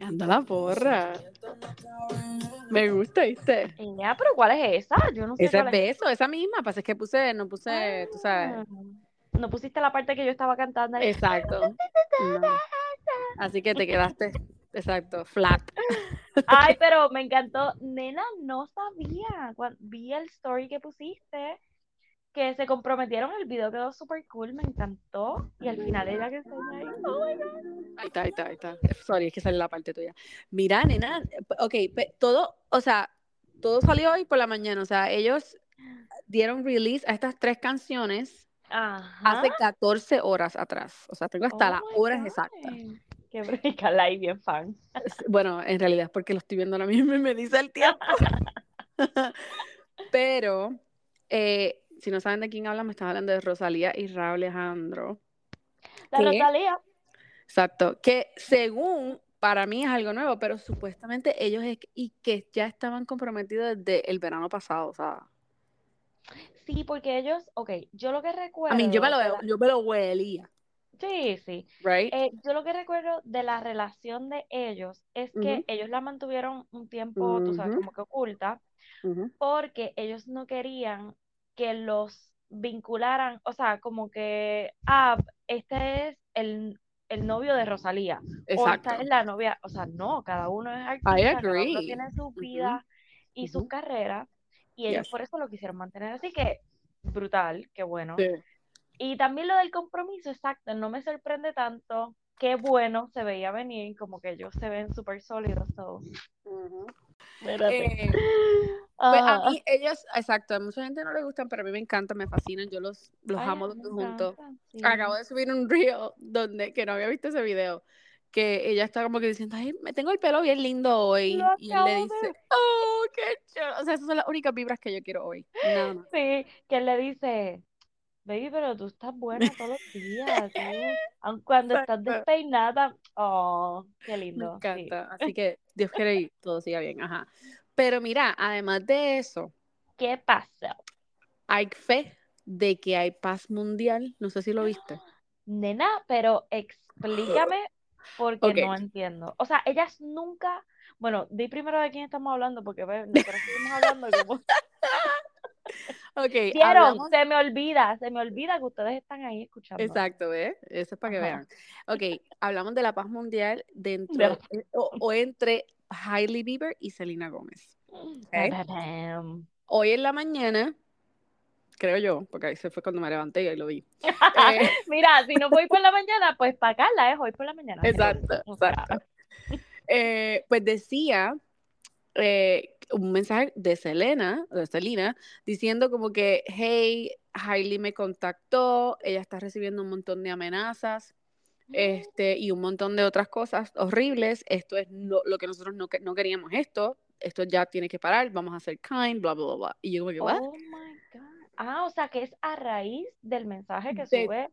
Anda la porra. Me gusta, ¿viste? Ya, pero ¿cuál es esa? Yo no sé. Cuál es. beso, esa misma. Pasa es que puse, no puse, tú sabes. Ah, No pusiste la parte que yo estaba cantando. ahí. Exacto. No. Así que te quedaste, exacto, flat. Ay, pero me encantó. Nena, no sabía. Cuando vi el story que pusiste, que se comprometieron, el video quedó súper cool, me encantó. Y al final ella que enseña ahí. Oh my God. Ahí está, ahí está, ahí está. Sorry, es que sale la parte tuya. Mira, nena, ok, todo, o sea, todo salió hoy por la mañana. O sea, ellos dieron release a estas tres canciones Ajá. hace 14 horas atrás. O sea, tengo hasta Oh las horas God. exactas. Qué brica, la y bien fan. Bueno, en realidad es porque lo estoy viendo ahora mismo y me dice el tiempo. Pero, eh, si no saben de quién habla, me están hablando de Rosalía y Raúl Alejandro. La. Rosalía. Exacto. Que según para mí es algo nuevo, pero supuestamente ellos es, y que ya estaban comprometidos desde el verano pasado. O sea, Sí, porque ellos, ok, yo lo que a recuerdo. mí yo me lo, la- yo me lo huelía, Sí, sí. right? Eh, yo lo que recuerdo de la relación de ellos es que ellos la mantuvieron un tiempo, tú sabes, como que oculta, porque ellos no querían que los vincularan, o sea, como que, ah, este es el, el novio de Rosalía, o Exacto. esta es la novia, o sea, no, cada uno es artista, cada uno tiene su vida y sus Ujú. carreras, y ellos Yes. por eso lo quisieron mantener así que brutal, qué bueno. Sí. Y también lo del compromiso, exacto, no me sorprende tanto. Qué bueno se veía venir, como que ellos se ven súper sólidos todos. Espérate. Eh, Pues a Ah, mí, ellos, exacto, a mucha gente no les gustan, pero a mí me encantan, me fascinan, yo los, los ay, amo a los mí dos me juntos. sí. Acabo de subir un reel donde, que no había visto ese video, que ella está como que diciendo, ay, me tengo el pelo bien lindo hoy, Lo y él le dice, de oh, qué chulo, o sea, esas son las únicas vibras que yo quiero hoy, nada más. Sí, que él le dice, baby, pero tú estás buena todos los días, aun cuando estás despeinada, oh, qué Me lindo, sí. encanta, así que Dios quiere y todo siga bien, ajá. Pero mira, además de eso, ¿Qué pasó? hay fe de que hay paz mundial, no sé si lo viste. Nena, pero explícame porque Ok. no entiendo. O sea, ellas nunca, bueno, di primero de quién estamos hablando porque ve, seguimos hablando como Ok, vieron, hablamos se me olvida, se me olvida que ustedes están ahí escuchando. Exacto, ¿ves? Eso es para que Ajá. vean. Ok, hablamos de la paz mundial dentro eh, o, o entre Hailey Bieber y Selena Gómez. Hoy en la mañana, creo yo, porque ahí se fue cuando me levanté y ahí lo vi. Eh, Mira, si no voy por la mañana, pues para Carla es hoy por la mañana. exacto, exacto. Eh, pues decía eh, un mensaje de Selena, de Selena, diciendo como que, hey, Hailey me contactó, ella está recibiendo un montón de amenazas. este, y un montón de otras cosas horribles. Esto es lo, lo que nosotros no, que- no queríamos esto. Esto ya tiene que parar, vamos a ser kind, bla, bla, bla, bla. Y yo como que, ¿what? Oh my God. Ah, o sea que es a raíz del mensaje que De- sube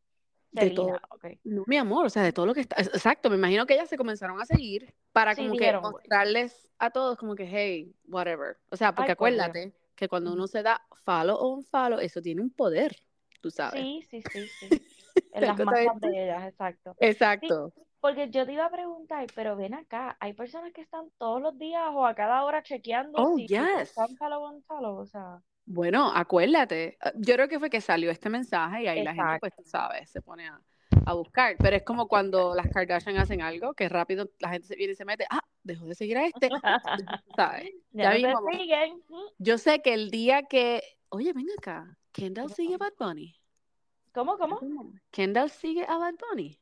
de todo. No, mi amor, o sea, de todo lo que está. Exacto, me imagino que ellas se comenzaron a seguir para Sí, como que dijeron, güey. mostrarles a todos como que, hey, whatever. O sea, porque Ay, por Dios. acuérdate que cuando uno se da follow o un follow, eso tiene un poder, tú sabes. Sí, sí, sí, sí. En las masas de ellas, exacto. Exacto. Porque yo te iba a preguntar, pero ven acá, hay personas que están todos los días o a cada hora chequeando Oh, si yes. están follow on follow, o sea, Bueno, acuérdate, ah, yo creo que fue que salió este mensaje y ahí la gente, pues tú sabes, se pone a, a buscar. Pero es como cuando las Kardashian hacen algo, que rápido la gente se viene y se mete, ah, dejó de seguir a este, ¿sabes? ya Ya mismo, yo sé que el día que, oye, ven acá, Kendall sigue a Bad Bunny. ¿Cómo, cómo? Kendall sigue a Bad Bunny.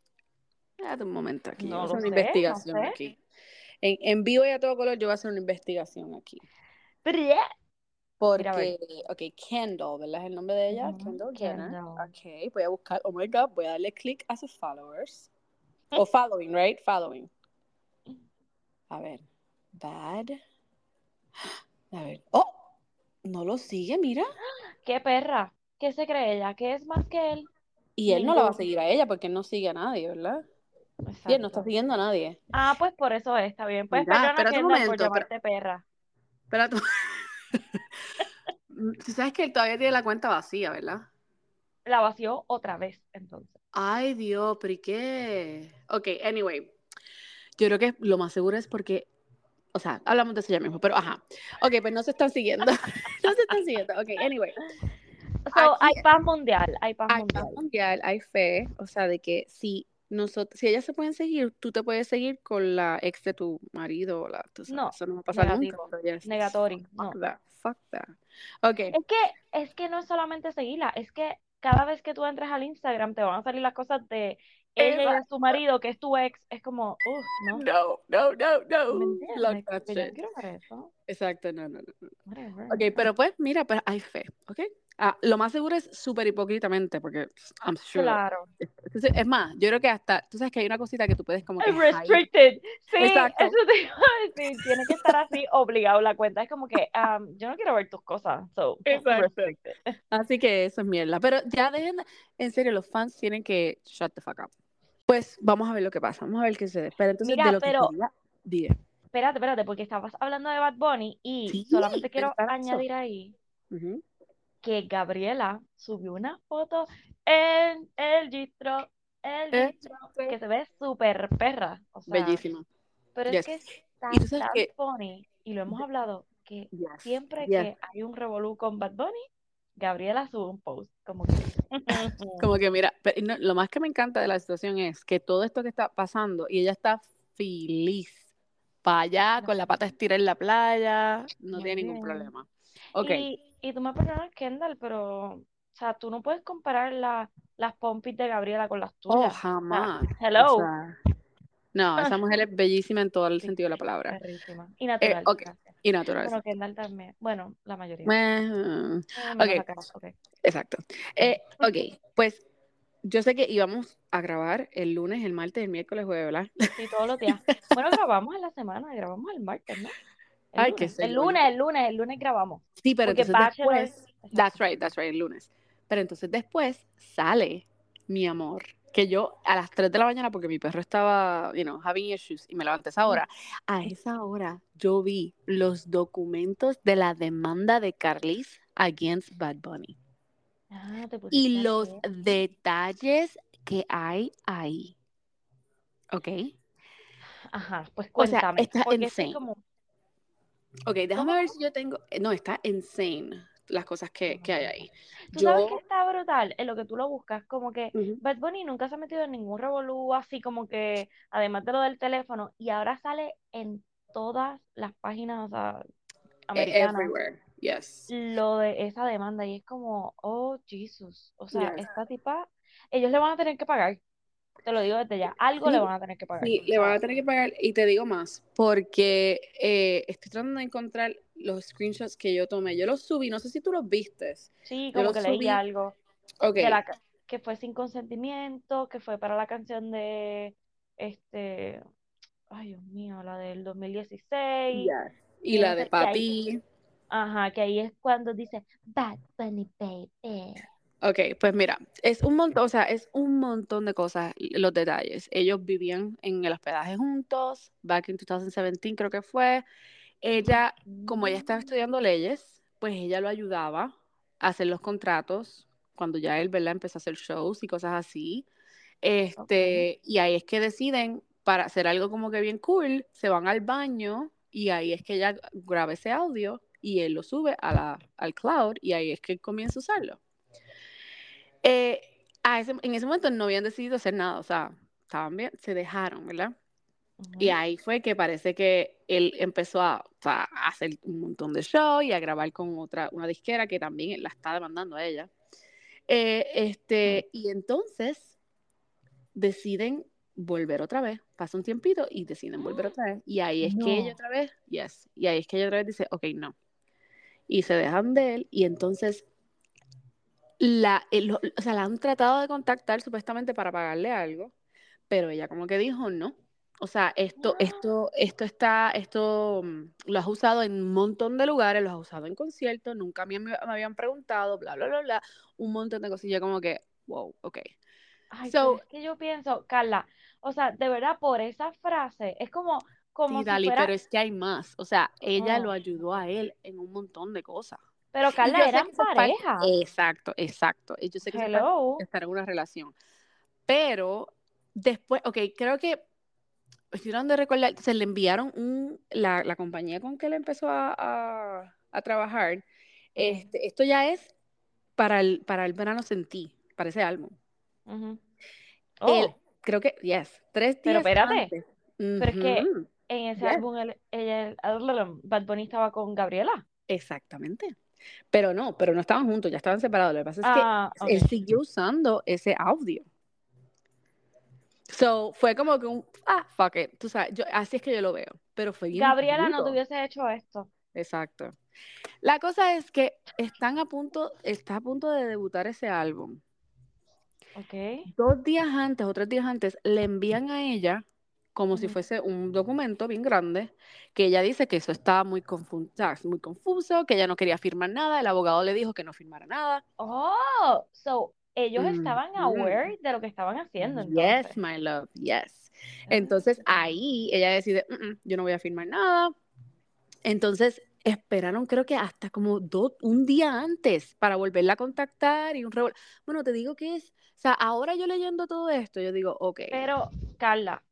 Espérate un momento aquí, No voy a hacer una sé, no investigación sé. aquí. En, en vivo y a todo color yo voy a hacer una investigación aquí. Pero ya. Porque, ok, Kendall, ¿verdad? Es el nombre de ella, Kendall Jenner. Kendall. Ok, voy a buscar, oh my God, voy a darle clic a sus followers. O following, right? Following. A ver, bad. A ver, oh, no lo sigue, mira. ¿Qué perra? ¿Qué se cree ella? ¿Qué es más que él? Y él no la va a seguir a ella porque él no sigue a nadie, ¿verdad? Y él no está Exacto. siguiendo a nadie. Ah, pues por eso es, está bien. Pues Mira, espérate un Kendall, por momento, llamarte perra. Espera tú. Tú sabes que él todavía tiene la cuenta vacía, ¿verdad? La vació otra vez, entonces. Ay, Dios, pero ¿y qué? Ok, anyway. yo creo que lo más seguro es porque, o sea, hablamos de eso ya mismo, pero ajá. Ok, pues no se están siguiendo. no se están siguiendo. Ok, anyway. So, hay paz mundial, hay paz Hay mundial. paz mundial, hay fe, o sea, de que si nosotros, si ellas se pueden seguir, tú te puedes seguir con la ex de tu marido o la, tú sabes, No, eso no va a pasar negativo, nunca. yes, negatory, no. Fuck that, fuck that. Ok, Es que, es que no es solamente seguirla, es que cada vez que tú entras al Instagram te van a salir las cosas de ella y de su marido, que es tu ex, es como, uff, no. no, no, no, no, that yo shit. quiero ver eso. Exacto, no, no, no. no. Whatever. Ok, pero pues, mira, pues hay fe, ¿ok? Ah, lo más seguro es súper hipócritamente, porque I'm sure. Claro. Entonces, es más, yo creo que hasta, tú sabes que hay una cosita que tú puedes como que hide. restricted. Sí, Exacto. eso te iba a decir. Tiene que estar así obligado la cuenta. Es como que um, yo no quiero ver tus cosas. So, Exacto. restricted. Así que eso es mierda. Pero ya dejen, de- en serio, los fans tienen que shut the fuck up. Pues vamos a ver lo que pasa, vamos a ver qué sucede. Pero entonces, Mira, de lo pero- que quería. Espérate, espérate, porque estabas hablando de Bad Bunny y Sí, solamente quiero añadir ahí Ujú. Que Gabriela subió una foto en el gistro, el Eh, gistro, que se ve súper perra. O sea, Bellísimo. pero Yes. es que está Y tú sabes tan que- funny, y lo hemos hablado, que Yes, siempre yes. que hay un revolú con Bad Bunny, Gabriela sube un post, como que... Como que mira, pero no, lo más que me encanta de la situación es que todo esto que está pasando y ella está feliz para allá con la pata estirada en la playa, no Muy tiene ningún problema. Ok, Y, y tú me perdonas, Kendall, pero, o sea, tú no puedes comparar la- las pompis de Gabriela con las oh, tuyas. jamás. hello. O sea, no, esa mujer es bellísima en todo el Sí, sentido de la palabra Perrísima. Y natural. y natural. Bueno, Kendall también. Bueno, la mayoría. Eh, Eh, menos ok. la cara, ok. Exacto. Eh, ok, pues yo sé que íbamos a grabar el lunes, el martes, el miércoles, jueves, ¿verdad? Sí, todos los días. Bueno, grabamos en la semana, grabamos el martes, ¿no? El Ay, lunes. qué El lunes, el lunes, el lunes grabamos. Sí, pero Porque entonces Bachelor. después, that's right, that's right, el lunes. Pero entonces después sale mi amor, que yo a las 3 de la mañana, porque mi perro estaba, you know, having issues, y me levanté a esa hora, a esa hora yo vi los documentos de la demanda de Carlis against Bad Bunny. Ah, te y los detalles que hay ahí. ¿Ok? Ajá, pues O sea, cuéntame. está porque es que insane. como... Ok, déjame ¿Cómo, ver si yo tengo. eh, No, está insane las cosas que, que hay ahí. Tú sabes que Yo. está brutal en lo que tú lo buscas, como que Ujú. Bad Bunny nunca se ha metido en ningún revolú así como que, además de lo del teléfono, y ahora sale en todas las páginas o sea, e- americanas Everywhere. Yes. lo de esa demanda y es como, oh Jesus, o sea, Yes. esta tipa, ellos le van a tener que pagar, te lo digo desde ya, algo le van a tener que pagar. Sí, le van a tener que pagar. Y te digo más, porque eh, estoy tratando de encontrar los screenshots que yo tomé. Yo los subí, no sé si tú los viste. sí, como que leí algo. Ok. de la, ca- que fue sin consentimiento, que fue para la canción de este, ay Dios mío, la del 2016. Yes. Y Y la ese- de ahí- papi. Ajá, que ahí es cuando dice Bad Bunny Baby. Ok, pues mira, es un montón, o sea, es un montón de cosas, los detalles. Ellos vivían en el hospedaje juntos, back in 2017 creo que fue. Ella, como ella estaba estudiando leyes, pues ella lo ayudaba a hacer los contratos cuando ya él, ¿verdad? Empezó a hacer shows y cosas así. Este, y ahí es que deciden, para hacer algo como que bien cool, se van al baño y ahí es que ella graba ese audio y él lo sube a la, al cloud y ahí es que él comienza a usarlo. Eh, a ese- en ese momento no habían decidido hacer nada, o sea, estaban bien, se dejaron, ¿verdad? Y ahí fue que parece que él empezó a, o sea, a hacer un montón de shows y a grabar con otra, una disquera que también la está demandando a ella. Eh, este, y entonces deciden volver otra vez. Pasa un tiempito y deciden volver otra vez. Y ahí es que ella No. otra vez, yes, y ahí es que ella otra vez dice, ok, no. Y se dejan de él y entonces la, el- o sea, la han tratado de contactar supuestamente para pagarle algo, pero ella como que dijo no. O sea, esto, esto, esto está, esto mm, lo has usado en un montón de lugares, lo has usado en conciertos, nunca me, me habían preguntado, bla, bla, bla, bla, un montón de yo como que, wow, ok. Ay, So- es que yo pienso, Carla, o sea, de verdad, por esa frase, es como, como Sí, si Dali, fuera, pero es que hay más. O sea, ella Oh. lo ayudó a él en un montón de cosas. Pero Carla, eran pareja. Exacto, exacto. Y yo sé que estar en una relación. Pero después, ok, creo que hicieron de recordar, se le enviaron un, la, la compañía con que él empezó a, a, a trabajar, este, esto ya es para el, para el verano sentí, para ese álbum. Él, Oh, creo que, yes, tres días Pero espérate, antes. pero es que en ese yes, álbum él- ella, el- Bad Bunny estaba con Gabriela. exactamente. Pero no, pero no estaban juntos, ya estaban separados. Lo que pasa es Ah, que él ok. siguió usando ese audio. So, fue como que un, ah, fuck it, tú sabes, yo, así es que yo lo veo, pero fue bien Gabriela no te hubiese hecho esto. Exacto. La cosa es que están a punto, está a punto de debutar ese álbum. Ok. Dos días antes o tres días antes le envían a ella como si fuese un documento bien grande, que ella dice que eso estaba muy, confu- o sea, muy confuso, que ella no quería firmar nada, el abogado le dijo que no firmara nada. Oh, so ellos estaban Ujú. aware de lo que estaban haciendo Yes, entonces. my love, yes. Entonces Ah. ahí ella decide, "Mm, mm, yo no voy a firmar nada. Entonces esperaron creo que hasta como un día antes para volverla a contactar y un revol- Bueno, te digo que es, o sea, ahora yo leyendo todo esto, yo digo, ok, Pero, Carla,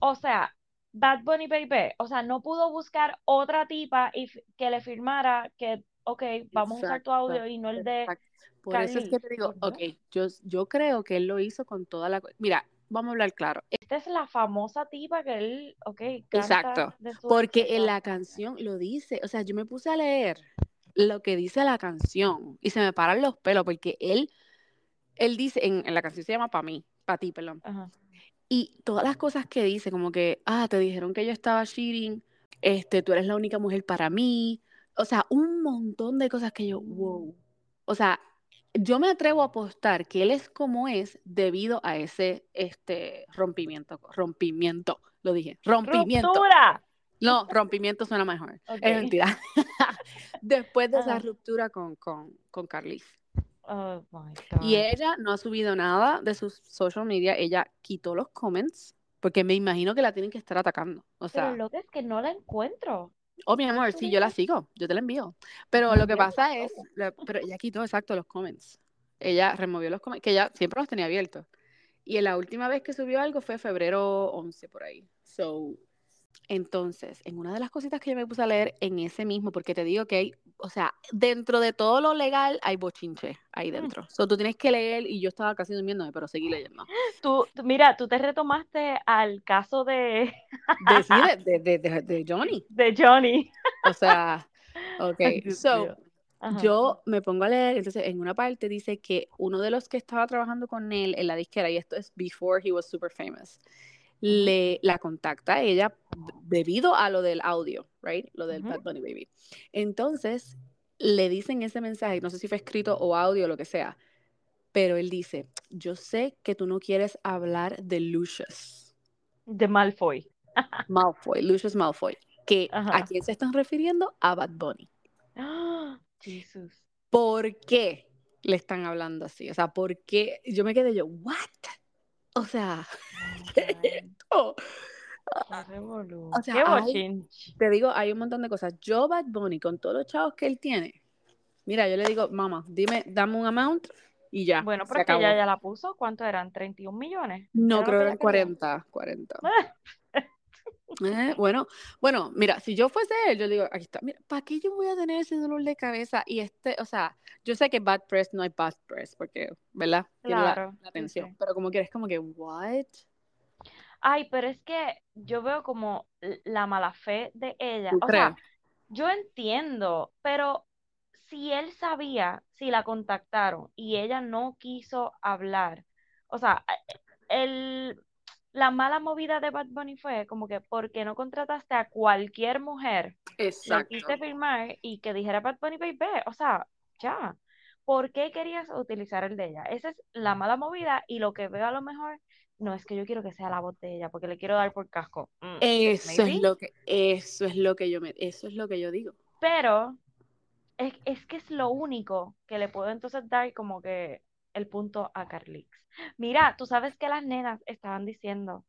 o sea, Bad Bunny Baby, o sea, no pudo buscar otra tipa y que le firmara que, ok, vamos a usar tu audio y no el de exacto. Por eso es que te digo, ok, yo, yo creo que él lo hizo con toda la... Mira, vamos a hablar claro. esta es la famosa tipa que él, ok, canta Exacto, de su ex, porque en la canción lo dice, o sea, yo me puse a leer lo que dice la canción y se me paran los pelos porque él, él dice, en, en la canción se llama Pa' mí, Pa' ti, perdón, Ajá. Y todas las cosas que dice, como que, ah, te dijeron que yo estaba cheating, este, tú eres la única mujer para mí, o sea, un montón de cosas que yo, wow, o sea, yo me atrevo a apostar que él es como es debido a ese, este, rompimiento, rompimiento, lo dije, rompimiento. ¡Ruptura! No, rompimiento suena mejor. Ok. Es mentira. Después de esa Ajá. ruptura con, con, con Carlis. Oh my Y ella no ha subido nada de sus social media. Ella quitó los comments porque me imagino que la tienen que estar atacando. O Pero lo que es que no la encuentro. oh mi ¿No amor, sí, yo la sigo. Yo te la envío. Pero lo que pasa es, la- pero ella quitó exacto los comments. Ella removió los comments, que ella siempre los tenía abiertos. Y la última vez que subió algo fue febrero 11 por ahí. So, entonces, en una de las cositas que yo me puse a leer en ese mismo, porque te digo que hay, o sea, dentro de todo lo legal hay bochinche ahí Mm. dentro. So, tú tienes que leer y yo estaba casi durmiéndome, pero seguí leyendo. Tú, mira, tú te retomaste al caso de, De, sí, de, de, de, de- Johnny. de Johnny. O sea, ok. So. Ajá. yo me pongo a leer, entonces en una parte dice que uno de los que estaba trabajando con él en la disquera, y esto es before he was super famous, le, la contacta a ella debido a lo del audio, right? Lo del Ujú. Bad Bunny Baby. Entonces, le dicen ese mensaje, no sé si fue escrito o audio o lo que sea, pero él dice, yo sé que tú no quieres hablar de Lucius De Malfoy. Malfoy, Lucius Malfoy, que a quién se están refiriendo? A Bad Bunny. ¡Ah! Jesús. ¿Por qué le están hablando así? O sea, ¿por qué? Yo me quedé yo, ¿what? O sea, revolú. O sea, Qué hay-. Te digo, hay un montón de cosas. Yo, Bad Bunny, con todos los chavos que él tiene, mira, yo le digo, mamá, dime, dame un amount y ya, Bueno, pero que ella ya la puso. ¿Cuánto eran? ¿31 millones? No, ¿Era lo creo que eran quería? 40, 40. Eh, bueno, bueno, mira, si yo fuese él, yo digo, aquí está, mira, ¿para qué yo voy a tener ese dolor de cabeza? Y este, o sea, yo sé que bad press no hay bad press, porque, ¿verdad? Tiene la, Claro, la sí, atención, sí. pero como que es como que, ¿what? Ay, pero es que yo veo como la mala fe de ella. ¿Tú O crees? sea, yo entiendo, pero si él sabía, si la contactaron y ella no quiso hablar, o sea, el, la mala movida de Bad Bunny fue como que, ¿por qué no contrataste a cualquier mujer? Exacto. quise firmar y que dijera Bad Bunny Baby, o sea, ya. ¿Por qué querías utilizar el de ella? Esa es la mala movida y lo que veo a lo mejor no es que yo quiero que sea la voz de ella porque le quiero dar por casco. Mm, Eso es lo que, eso es lo que yo me, eso es lo que yo digo. Pero es, es que es lo único que le puedo entonces dar como que el punto a Carlix. Mira, tú sabes que las nenas estaban diciendo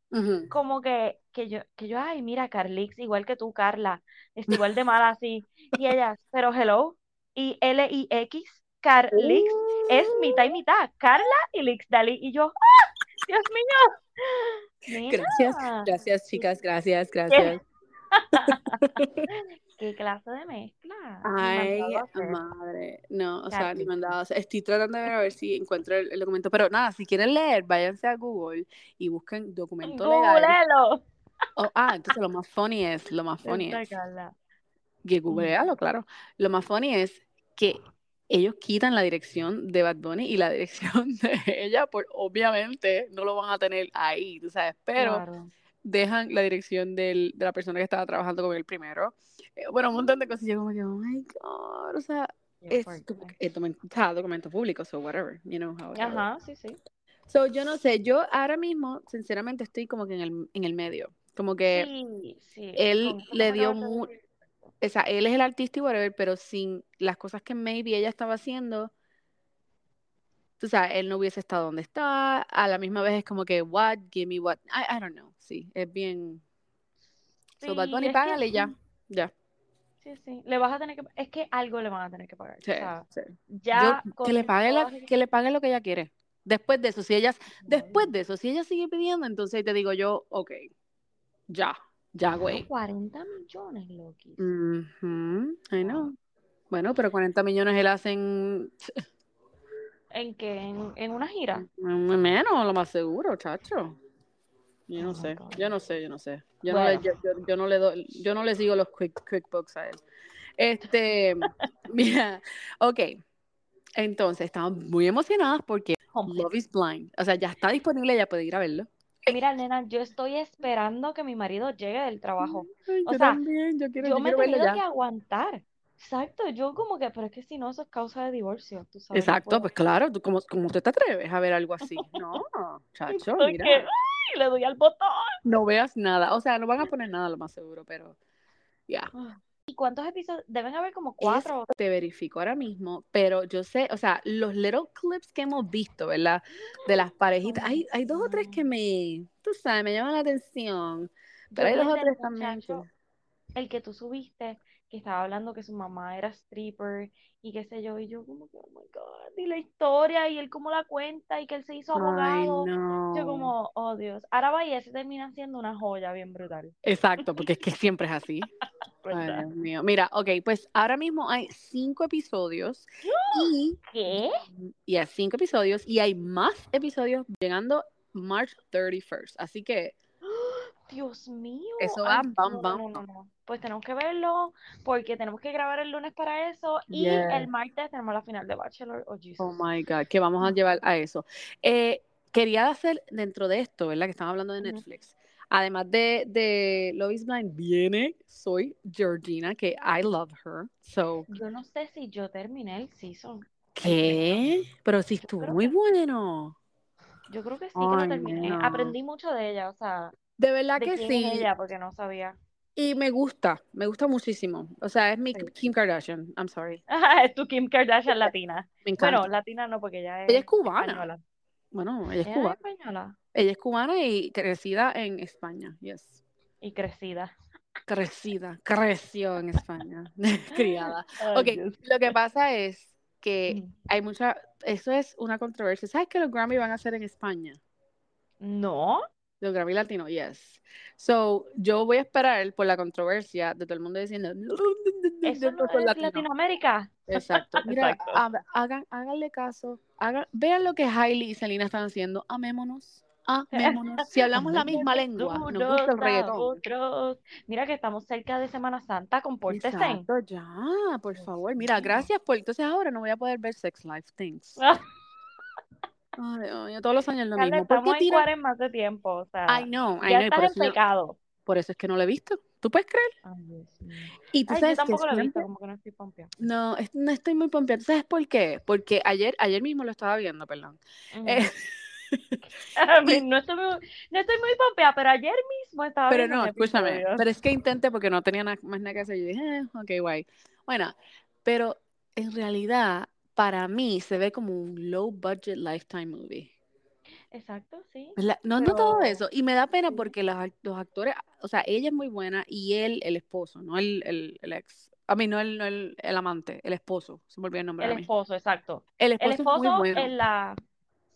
como que, que yo, que yo, ay, mira, Carlix, igual que tú, Carla, está igual de mala así. Y ellas, pero hello, y L y X, Carlix es mitad y mitad, Carla y Lix Dali. Y yo, ¡ah! Dios mío. Gracias, gracias, chicas, gracias, gracias. ¿Qué clase de mezcla? Ay, madre. No, o sea, ni mandado. o sea, estoy tratando de ver a ver si encuentro el, el documento. Pero nada, si quieren leer, váyanse a Google y busquen documento legal. Googlelo. Oh, ah, entonces lo más funny es, lo más funny es, que googlealo, claro. Lo más funny es que ellos quitan la dirección de Bad Bunny y la dirección de ella, por obviamente no lo van a tener ahí, tú sabes, pero Claro. dejan la dirección del, de la persona que estaba trabajando con él primero. Eh, bueno, un montón de cosas. y Yo como que, oh my God, o sea, Qué es, que es documento, o sea, documento público, so whatever, you know how it goes. Ajá, sí, sí. So, yo no sé, yo ahora mismo, sinceramente, estoy como que en el, en el medio. Como que, Sí, sí. él le dio acabas de mu- decir. o sea, él es el artista y whatever, pero sin las cosas que maybe ella estaba haciendo, tú sabes, él no hubiese estado donde está. A la misma vez es como que, what, give me what, I, I don't know, sí, es bien. So, Bad Sí, Bunny, que págale y ya, sí. ya. Sí, sí. Le vas a tener que. Es que algo le van a tener que pagar. Sí, O sea, sí. ya Yo, que le pague la, que le pague lo que ella quiere. Después de eso, si ella, después de eso, si ella sigue pidiendo, entonces te digo yo, ok, ya, ya, güey. 40 millones, Loki. Ujú, I know. Bueno, pero 40 millones él hacen ¿En qué? ¿En, en una gira? menos, lo más seguro, chacho. Yo no Oh sé, yo no sé, yo no sé. Yo no le, Bueno. yo, yo- yo no le doy, yo no le sigo los quick, QuickBooks a él. Este, mira, ok. Entonces, estamos muy emocionadas porque Oh my Love is Blind, o sea, ya está disponible, ya puede ir a verlo. Mira, nena, yo estoy esperando que mi marido llegue del trabajo. Ay, O yo sea, también, yo quiero, Yo yo me he tenido ya. que aguantar. Exacto, yo como que, pero es que si no, eso es causa de divorcio, tú sabes, Exacto, puedo. pues claro, tú, ¿cómo, cómo te, te atreves a ver algo así? No, chacho, mira, que, ¡ay! le doy al botón. no veas nada, o sea, no van a poner nada lo más seguro, pero ya. ¿Y cuántos episodios? Deben haber como Es, cuatro. te verifico ahora mismo, pero yo sé, o sea, los little clips que hemos visto, ¿verdad? De las parejitas, hay, hay dos o tres que me, tú sabes, me llaman la atención, pero Yo hay dos o tres también el que tú subiste, que estaba hablando que su mamá era stripper y qué sé yo, y yo como que, oh my God, y la historia, y él cómo la cuenta, y que él se hizo Ay, abogado. Yo como, oh Dios. Ahora va y ese termina siendo una joya bien brutal, Exacto, porque es que siempre es así. Ay, ¿verdad? Dios mío. Mira, ok, pues ahora mismo hay cinco episodios y, ¿Qué? y hay cinco episodios y hay más episodios llegando March 31st. Así que Dios mío. eso va Ay, bam, no, bam, no, no, bam. no. Pues tenemos que verlo porque tenemos que grabar el lunes para eso y el martes tenemos la final de Bachelor. Oh, Oh Jesus. my God, que vamos a llevar a eso. Eh, quería hacer dentro de esto, ¿verdad? Que estamos hablando de. Netflix. Además de, de Love is Blind, viene Soy Georgina, que I love her. So, Yo no sé si yo terminé el season. ¿qué? Pero Yo estuvo muy que- bueno. Yo creo que sí que lo terminé. no. Aprendí mucho de ella, o sea, De verdad de que quién sí. es ella, porque no sabía. Y me gusta, me gusta muchísimo. O sea, es mi Sí. Kim Kardashian. I'm sorry. es tu Kim Kardashian latina. Me encanta. Bueno, latina no, porque ella es ella es cubana. española. Bueno, ella es Ella es cubana. española Ella es cubana y crecida en España. Yes. y crecida. Crecida, creció en España. Criada. Ay, Ok, Dios. lo que pasa es que hay mucha, eso es una controversia. ¿Sabes que los Grammy van a ser en España? No, Los Grammy Latino, yes. So, yo voy a esperar por la controversia de todo el mundo diciendo, eso no es latino. Latinoamérica. Exacto. Mira, Exacto. ha- hagan, háganle caso. Hagan, vean lo que Hailey y Selena están haciendo. Amémonos. Amémonos. Si hablamos la misma lengua, nos gusta el reggaetón. otros. Mira que estamos cerca de Semana Santa, compórtese. Exacto, ya, por favor. Mira, gracias por. Entonces ahora no voy a poder ver Sex Life. Thanks. Ay, todos los años lo Carla, mismo. ¿Por estamos qué en cuarentena hace tiempo, o sea, I know, I ya know. Por en eso, yo- por eso es que no lo he visto. ¿Tú puedes creer? Ay, mío. Y tú Ay, yo sabes que tampoco lo he visto, como que no estoy pompeada. No, es- no estoy muy pompeada. ¿Sabes por qué? Porque ayer, ayer mismo lo estaba viendo, perdón. Eh, y- no estoy muy, no estoy muy pompeada, pero ayer mismo estaba Pero no, escúchame. Pero es que intenté porque no tenía na- más nada que hacer. Yo dije, eh, ok, guay. Bueno, pero en realidad, para mí, se ve como un low budget lifetime movie. Exacto, sí. ¿No Pero eso? Y me da pena porque los, los actores, o sea, ella es muy buena y él, el esposo, no el, el, el ex. A mí, no, el, no el, el amante, el esposo. Se me olvidó el nombre el esposo, exacto. El El esposo es muy esposo bueno. en la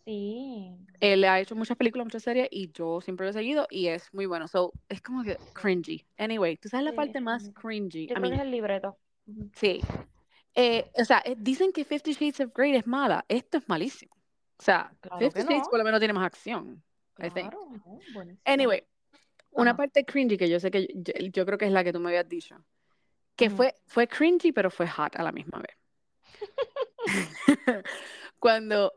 Sí. Él ha hecho muchas películas, muchas series y yo siempre lo he seguido y es muy bueno. So, es como que cringy. Anyway, ¿tú sabes la Sí, parte más cringy? Yo creo que mean, es el libreto. Sí. Eh, o sea, eh, dicen que Fifty Shades of Grey es mala. Esto es malísimo. O sea, Claro Fifty que Shades no. por lo menos tiene más acción. I think. Claro, no, buenísimo. Anyway, una parte cringy que yo sé que yo, yo creo que es la que tú me habías dicho. Que fue, fue cringy, pero fue hot a la misma vez. Cuando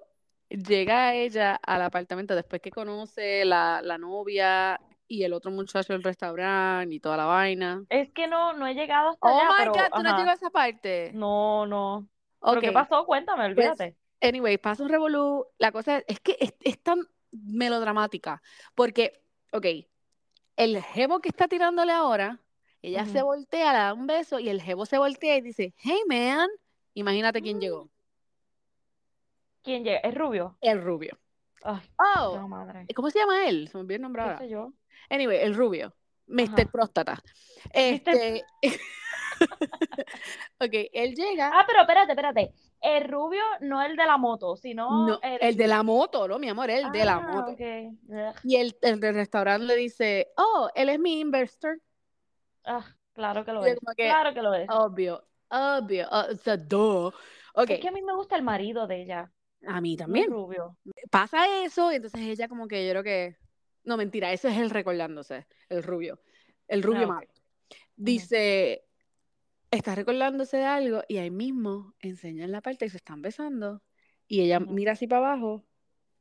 llega ella al apartamento después que conoce la, la novia y el otro muchacho del restaurante y toda la vaina. Es que no, no he llegado hasta Oh allá, my pero God, tú no ajá. llegas a esa parte. No, no. ¿Pero Ok, qué pasó? Cuéntame, pues, olvídate. anyway, pasa un revolú. La cosa es, es que es, es tan melodramática. Porque, ok, el jevo que está tirándole ahora, ella se voltea, le da un beso y el jevo se voltea y dice, hey man, imagínate quién llegó. ¿Quién llega? ¿Es rubio? El rubio. Ay, Oh, no, madre. ¿cómo se llama él? Se me olvidó el nombre ¿Qué ahora. yo? Anyway, el rubio. Mr. Ajá. Próstata. Este. ok, él llega. Ah, pero espérate, espérate. El rubio no el de la moto, sino No, el... el de la moto, ¿no, mi amor? El de la Ah, moto. ok. Ugh. Y el, el del restaurante le dice, oh, él es mi investor. Ah, claro que lo es. que, Claro que lo es. Obvio, obvio. uh, o sea, duh. Ok, Es que a mí me gusta el marido de ella, a mí el también. rubio. Pasa eso, y entonces ella como que yo creo que... No, mentira, ese es el recordándose, el rubio. El rubio Ah, ok. malo. Dice, está recordándose de algo y ahí mismo enseñan la parte que se están besando y ella mira así para abajo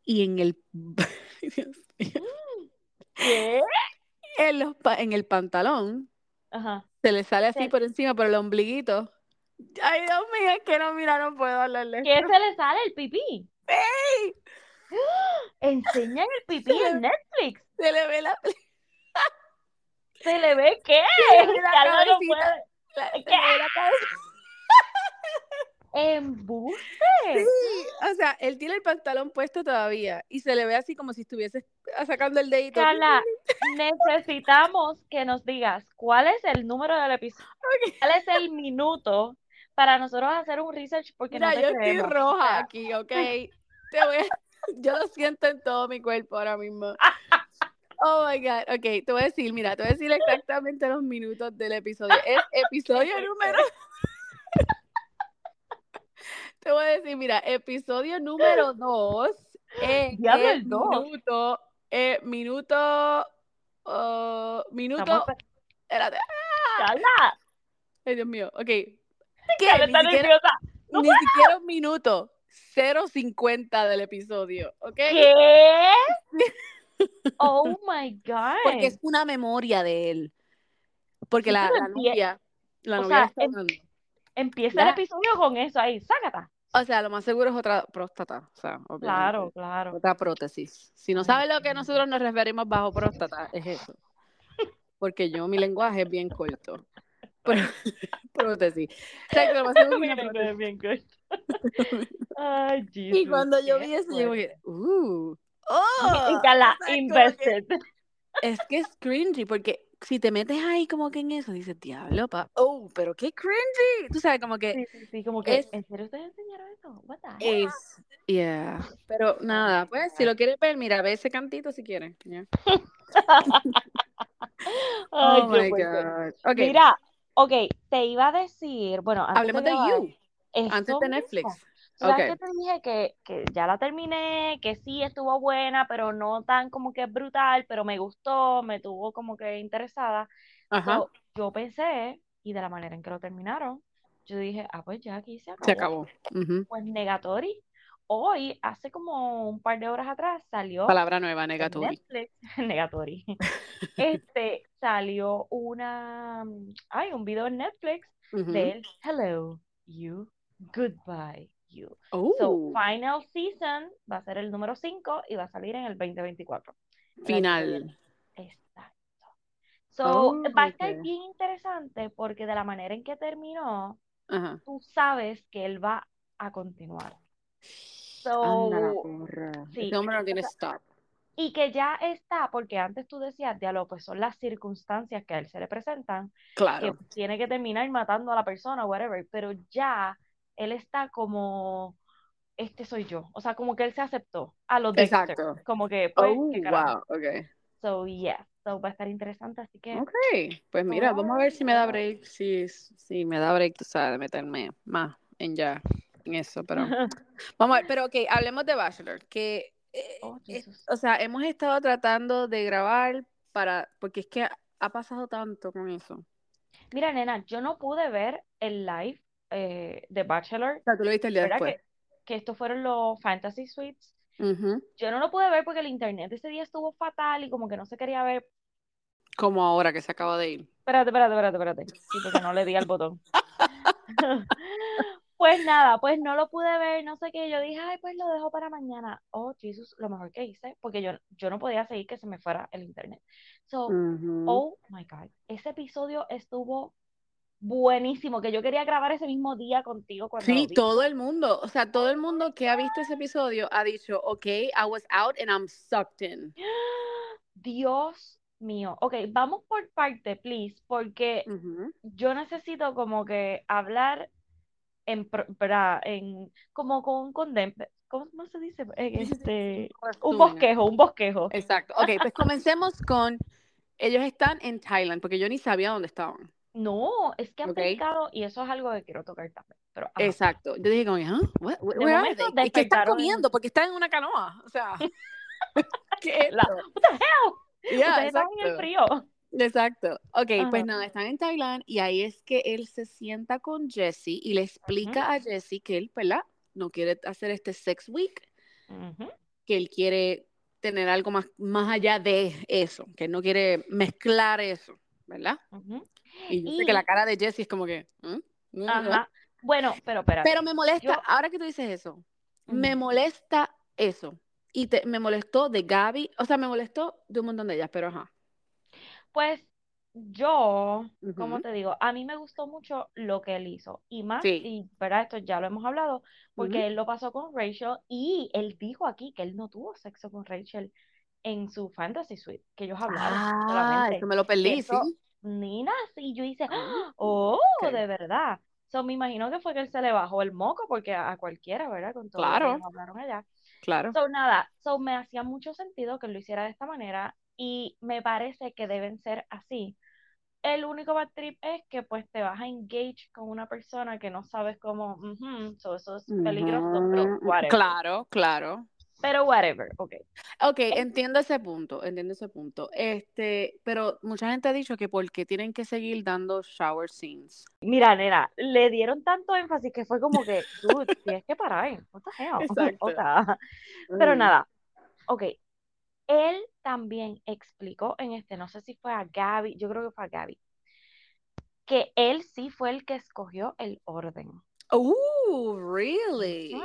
y en el... Dios mío. ¿Qué? en, los pa- en el pantalón Ajá. se le sale así por encima, por el ombliguito. Ay, Dios mío, es que no, mira, no puedo hablarle. ¿Qué se le sale el pipí? ¡Ey! Enseñan el pipí Se le- en Netflix. Se le ve la, ¿Se le ve qué? se le ve la cabecita. puede. la- se ¿Qué? le ve la cabeza. Embuste. Sí, o sea, él tiene el pantalón puesto todavía y se le ve así como si estuviese sacando el dedito. Carla, necesitamos que nos digas cuál es el número del episodio, cuál es el minuto para nosotros hacer un research porque Mira, no te yo estoy creemos. Roja aquí, ¿ok? Te voy a- Yo lo siento en todo mi cuerpo ahora mismo. Oh my God. Ok, te voy a decir, mira, te voy a decir exactamente los minutos del episodio. Es episodio número. Te voy a decir, mira, episodio número 2 es Diablo, el minuto, eh, minuto, oh, minuto, espérate, Carla, ay Dios mío, ok, ¿qué? Ni siquiera, ni siquiera un minuto, 0.50 del episodio, ¿ok? ¿Qué? Oh my God. Porque es una memoria de él, porque la, la novia, la o novia sea, em-. Empieza el episodio con eso ahí, sácata. O sea, lo más seguro es otra próstata, o sea, obviamente. Claro, claro. Otra prótesis. Si no sabes lo que nosotros nos referimos bajo próstata, es eso. Porque yo, mi lenguaje es bien corto. Pró- prótesis. O sea, lo más seguro es una prótesis. bien. Ay, Jesus. Y cuando yo vi eso, yo dije, uh, oh. Que- invested. Es que es cringy, porque si te metes ahí como que en eso, dices, diablo, pa, oh, pero qué cringy. Tú sabes, como que Sí, sí, sí, como que, es- ¿en serio ustedes enseñaron eso? What the heck? es, yeah. Pero nada, pues, si lo quieres ver, mira, ve ese cantito si quieres. ya. Ay, Oh my. God. Ok, Mira, ok, te iba a decir, bueno, antes hablemos de You, antes de mismo. Netflix. ¿Sabes Ok. que te dije que, que ya la terminé, que sí estuvo buena, pero no tan como que brutal, pero me gustó, me tuvo como que interesada? Ajá, So, yo pensé, y de la manera en que lo terminaron, yo dije, ah, pues ya aquí se acabó. se acabó. Pues Negatori, hoy, hace como un par de horas atrás, salió Palabra nueva, en negatory. Netflix, Negatori, este, salió una, ay, un video en Netflix Ujú. del Hello, You, Goodbye, You. So, Oh, final season va a ser el número 5 y va a salir en el 2024. el año que final. Exacto. So, Oh, va a estar bien interesante porque de la manera en que terminó, tú sabes que él va a continuar. So, sí, no tiene stop. y que ya está, porque antes tú decías, diálogo, pues son las circunstancias que a él se le presentan, que Claro. tiene que terminar matando a la persona, whatever, pero ya él está como este soy yo. O sea, como que él se aceptó a los Dexter. Exacto. Como que, pues, Oh, wow, ok. So, yeah. So, va a estar interesante, así que... Ok, pues mira, vamos a ver si me da break, si, si me da break, tú sabes, de meterme más en ya, en eso, pero vamos a ver, pero ok, hablemos de Bachelor, que, eh, Oh, es- Jesus. o sea, hemos estado tratando de grabar para, porque es que ha, pasado tanto con eso. Mira, nena, yo no pude ver el live eh, de Bachelor, sea, tú lo viste el día ¿verdad? después. Que, que estos fueron los Fantasy Suites. Yo no lo pude ver porque el internet ese día estuvo fatal y como que no se quería ver. Como ahora que se acaba de ir. Espérate, espérate, espérate, espérate. Sí, porque no le di al botón. Pues nada, pues no lo pude ver, no sé qué. Yo dije, ay, pues lo dejo para mañana. Oh, Jesus, lo mejor que hice, porque yo, yo no podía seguir que se me fuera el internet. So, oh my God, ese episodio estuvo buenísimo, que yo quería grabar ese mismo día contigo cuando Sí, todo el mundo, o sea, todo el mundo que ha visto ese episodio ha dicho, ok, I was out and I'm sucked in. Dios mío. Ok, vamos por parte, please, porque yo necesito como que hablar en, en como con un condemn- ¿cómo se dice? Este, un bosquejo, un bosquejo. Exacto. Ok, pues comencemos con. Ellos están en Thailand, porque yo ni sabía dónde estaban. No, es que han Ok. pescado y eso es algo que quiero tocar también. Pero, ajá. Exacto. Yo dije, como, ¿ah? What- where De are momento they? ¿Y qué están comiendo? Porque están en una canoa. O sea, ¿qué es La-? What the hell? Yeah, estaban en el frío. Exacto. Ok, pues nada, están en Thailand y ahí es que él se sienta con Jesse y le explica a Jesse que él, ¿verdad? No quiere hacer este sex week, que él quiere tener algo más, más allá de eso, que él no quiere mezclar eso, ¿verdad? ujú. Y yo sé que la cara de Jesse es como que... ¿Mm? Ajá. Bueno, pero espérate. Pero me molesta, Yo- ahora que tú dices eso, me molesta eso. Y te- me molestó de Gaby, o sea, me molestó de un montón de ellas, pero ajá. Pues yo, como te digo, a mí me gustó mucho lo que él hizo. Y más, Sí. y ¿verdad? Esto ya lo hemos hablado, porque él lo pasó con Rachel y él dijo aquí que él no tuvo sexo con Rachel en su fantasy suite, que ellos hablaron Ah, solamente. eso me lo perdí, Eso- sí. Nina, y yo hice, Ah, oh, de verdad. So, me imagino que fue que él se le bajó el moco, porque a, a cualquiera, ¿verdad? Con todo lo que Claro. ellos hablaron allá. Claro. So, nada, so, me hacía mucho sentido que lo hiciera de esta manera y me parece que deben ser así. El único bad trip es que pues te vas a engage con una persona que no sabes cómo, ujú, so, eso es peligroso, pero whatever. Claro, claro. Pero whatever, ok. Ok, entiendo ese punto, entiendo ese punto. Este, pero mucha gente ha dicho que porque tienen que seguir dando shower scenes. Mira, nena, le dieron tanto énfasis que fue como que, dude, tienes que parar. What the. O sea, pero nada, ok. Él también explicó en este, no sé si fue a Gaby, yo creo que fue a Gaby, que él sí fue el que escogió el orden. Oh, really?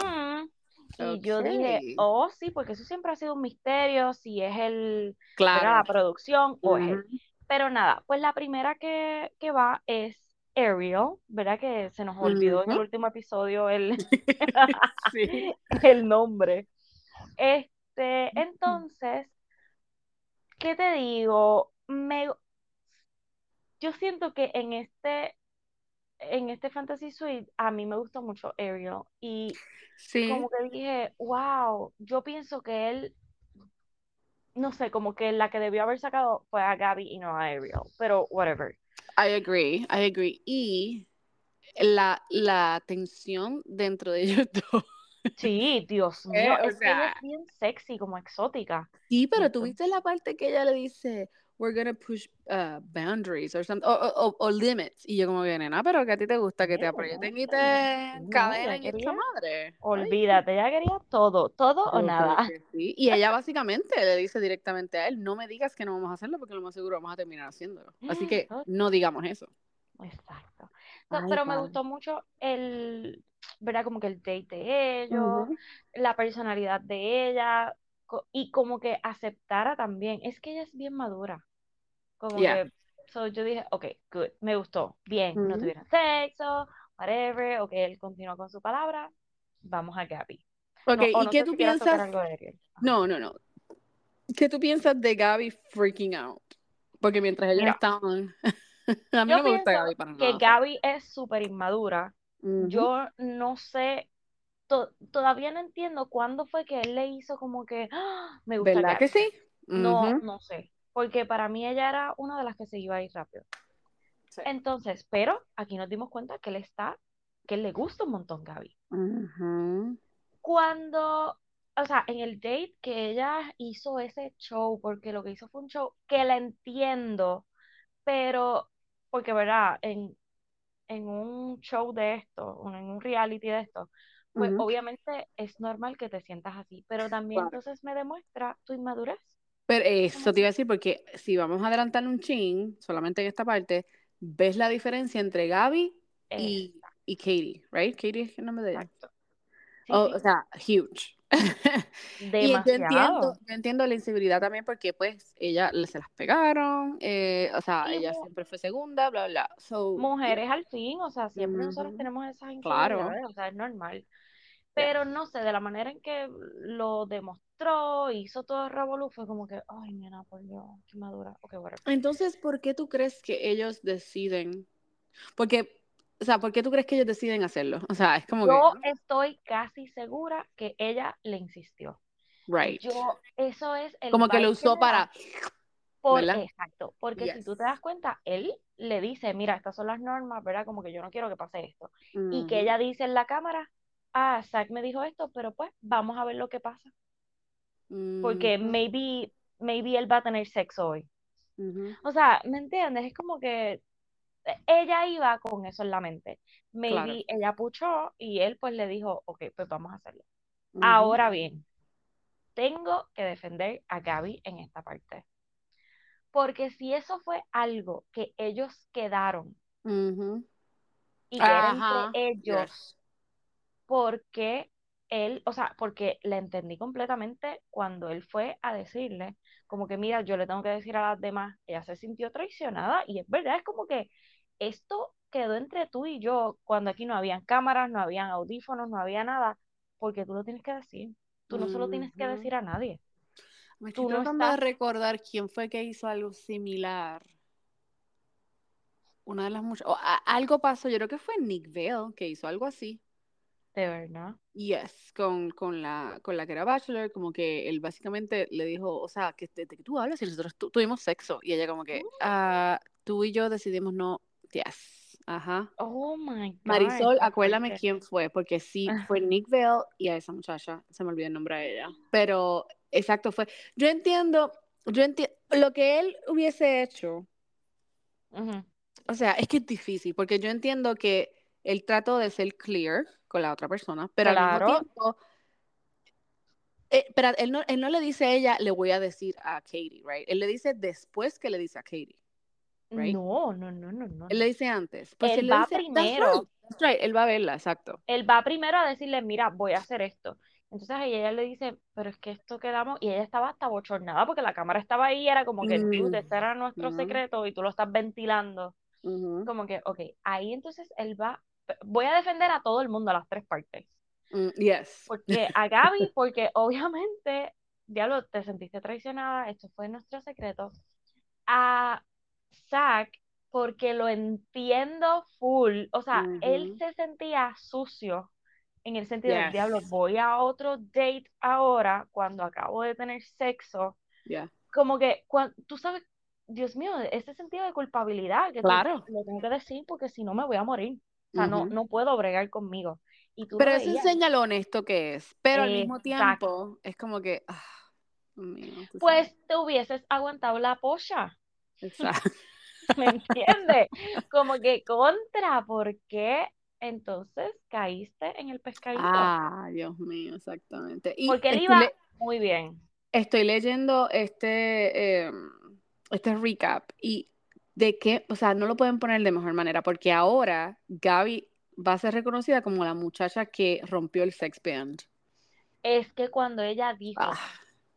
Y yo dije, oh, sí, porque eso siempre ha sido un misterio, si es el. Claro. la producción o es. Ujú. Pero nada, pues la primera que, que va es Ariel, ¿verdad? Que se nos olvidó en el último episodio el, Sí. el nombre. Este, entonces, ¿qué te digo? Me, yo siento que en este, en este Fantasy Suite a mí me gustó mucho Ariel y Sí. como que dije, wow, yo pienso que él, no sé, como que la que debió haber sacado fue a Gaby y no a Ariel, pero whatever. I agree, I agree. Y la, la tensión dentro de ellos dos. Sí, Dios Eh, mío, o es que ella es bien sexy, como exótica. Sí, pero tú viste la parte que ella le dice, we're gonna push uh, boundaries or something, o, o- o- limits. Y yo como que, nena, pero que a ti te gusta que te aprieten y te ella y esta quería- madre. Ay, Olvídate, ella quería todo, todo o nada. sí. Y ella básicamente le dice directamente a él, no me digas que no vamos a hacerlo porque lo más seguro vamos a terminar haciéndolo. Así que no digamos eso. Exacto. Ay, pero me gustó mucho el, ¿verdad? Como que el date de ellos, la personalidad de ella y como que aceptara también. Es que ella es bien madura. Como Yeah. que, so yo dije, ok, good, me gustó. Bien, no tuvieron sexo, whatever, ok, él continuó con su palabra. Vamos a Gaby. Ok, No, ¿y no qué tú si piensas? No, no, no. ¿Qué tú piensas de Gaby freaking out? Porque mientras ellos estaban... a mí yo no me gusta Gaby para que nada. sea. Gaby es súper inmadura. Yo no sé to- todavía no entiendo cuándo fue que él le hizo como que "Ah, me gusta ¿Verdad Gaby". que sí? No, no sé, porque para mí ella era una de las que se iba a ir rápido. Sí. Entonces, pero aquí nos dimos cuenta que él está, que él le gusta un montón Gaby. Cuando, o sea, en el date que ella hizo ese show, porque lo que hizo fue un show que la entiendo, pero, porque, ¿verdad? En, en un show de esto, en un reality de esto, pues obviamente es normal que te sientas así, pero también entonces me demuestra tu inmadurez. Pero eso Como te iba a decir, porque si vamos a adelantar un chin, solamente en esta parte, ves la diferencia entre Gaby y, y Katie, ¿right? Katie es el nombre de ella. Exacto. Sí, Oh, sí, O sea, huge. y yo entiendo, demasiado. yo entiendo la inseguridad también porque pues ella se las pegaron, eh, o sea, Y ella siempre fue segunda, bla, bla. So, mujeres al fin, o sea, siempre nosotros tenemos esas Claro. inseguridades, o sea, es normal. Pero no sé, de la manera en que lo demostró, hizo todo el revolú, fue como que, ay, nena, por Dios, qué madura. Ok, whatever. Entonces, ¿por qué tú crees que ellos deciden? Porque, o sea, ¿por qué tú crees que ellos deciden hacerlo? O sea, es como Yo que, estoy casi segura que ella le insistió. right. Yo, eso es el Como que lo usó da para, por, exacto, porque si Yes. tú te das cuenta, él le dice, mira, estas son las normas, ¿verdad? Como que yo no quiero que pase esto. Y que Ujú. ella dice en la cámara, ah, Zach me dijo esto, pero pues vamos a ver lo que pasa. Porque Ujú. maybe, maybe él va a tener sexo hoy. O sea, ¿me entiendes? Es como que ella iba con eso en la mente. Maybe Claro. ella puchó y él pues le dijo, ok, pues vamos a hacerlo. Ahora bien, tengo que defender a Gaby en esta parte. Porque si eso fue algo que ellos quedaron y que era Ajá. entre ellos, Yes. Porque él, o sea, porque le entendí completamente cuando él fue a decirle, como que mira, yo le tengo que decir a las demás, ella se sintió traicionada y es verdad, es como que esto quedó entre tú y yo cuando aquí no habían cámaras, no habían audífonos, no había nada, porque tú lo tienes que decir, tú no se lo tienes que decir a nadie. Me estoy Tú no tratando de recordar quién fue que hizo algo similar. Una de las muchas. algo pasó, yo creo que fue Nick Vale que hizo algo así. De verdad. Yes, con, con la, con la que era Bachelor, como que él básicamente le dijo, o sea, que de, que tú hablas y nosotros tu- tuvimos sexo. Y ella como que, ah, tú y yo decidimos no, yes, ajá. Oh my God. Marisol, acuérdame quién fue, porque sí, fue Nick Vale y a esa muchacha, se me olvidó el nombre de ella. Pero, exacto, fue. Yo entiendo, yo entiendo, lo que él hubiese hecho, o sea, es que es difícil, porque yo entiendo que él trató de ser clear con la otra persona, pero al Claro. mismo tiempo, eh, pero él no, él no le dice a ella, le voy a decir a Katie, right? Él le dice después que le dice a Katie. Right. No, no, no, no, no. Él le dice antes. Pues Él él va dice, "That's primero. right, that's right", Él va a verla, exacto. Él va primero a decirle, mira, voy a hacer esto. Entonces ella, ella le dice, pero es que esto quedamos, y ella estaba hasta bochornada porque la cámara estaba ahí, era como que, dude, este era nuestro secreto y tú lo estás ventilando. Como que, ok, ahí entonces él va, voy a defender a todo el mundo, a las tres partes. Mm, yes. Porque a Gaby, porque obviamente, diablo, te sentiste traicionada, esto fue nuestro secreto. A Zach, porque lo entiendo full. O sea, él Ujú. se sentía sucio en el sentido del Yes. diablo, voy a otro date ahora cuando acabo de tener sexo. Yeah. Como que, cuan- tú sabes, Dios mío, ese sentido de culpabilidad que tú, Claro. lo tengo que decir porque si no me voy a morir. O sea, no, no puedo bregar conmigo. Y tú Pero eso veías. enseña lo honesto que es. Pero al mismo tiempo es como que. ah, mío, Pues te hubieses aguantado la polla. sabes. Exacto. ¿Me entiendes? Como que contra, ¿por qué entonces caíste en el pescadito? Ah, Dios mío, exactamente. Y Porque él iba muy bien. estoy leyendo este, eh, este recap y de qué, o sea, no lo pueden poner de mejor manera porque ahora Gaby va a ser reconocida como la muchacha que rompió el sex band. Es que cuando ella dijo, Ah,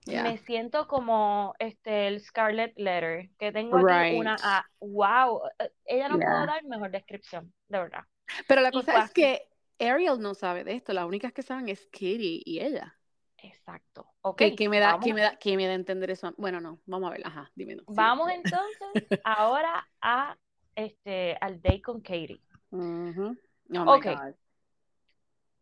yeah. me siento como este el Scarlet Letter, que tengo aquí Right. una A, wow, eh, ella no pudo Yeah. dar mejor descripción, de verdad. Pero la cosa es así. que Ariel no sabe de esto, las únicas que saben es Katie y ella. Exacto. Ok, ¿Qué, qué me da, qué me da, qué me da entender eso? Bueno, no, vamos a ver, ajá, dime. no, vamos entonces ahora a este al date con Katie. Ujú. Oh my Ok.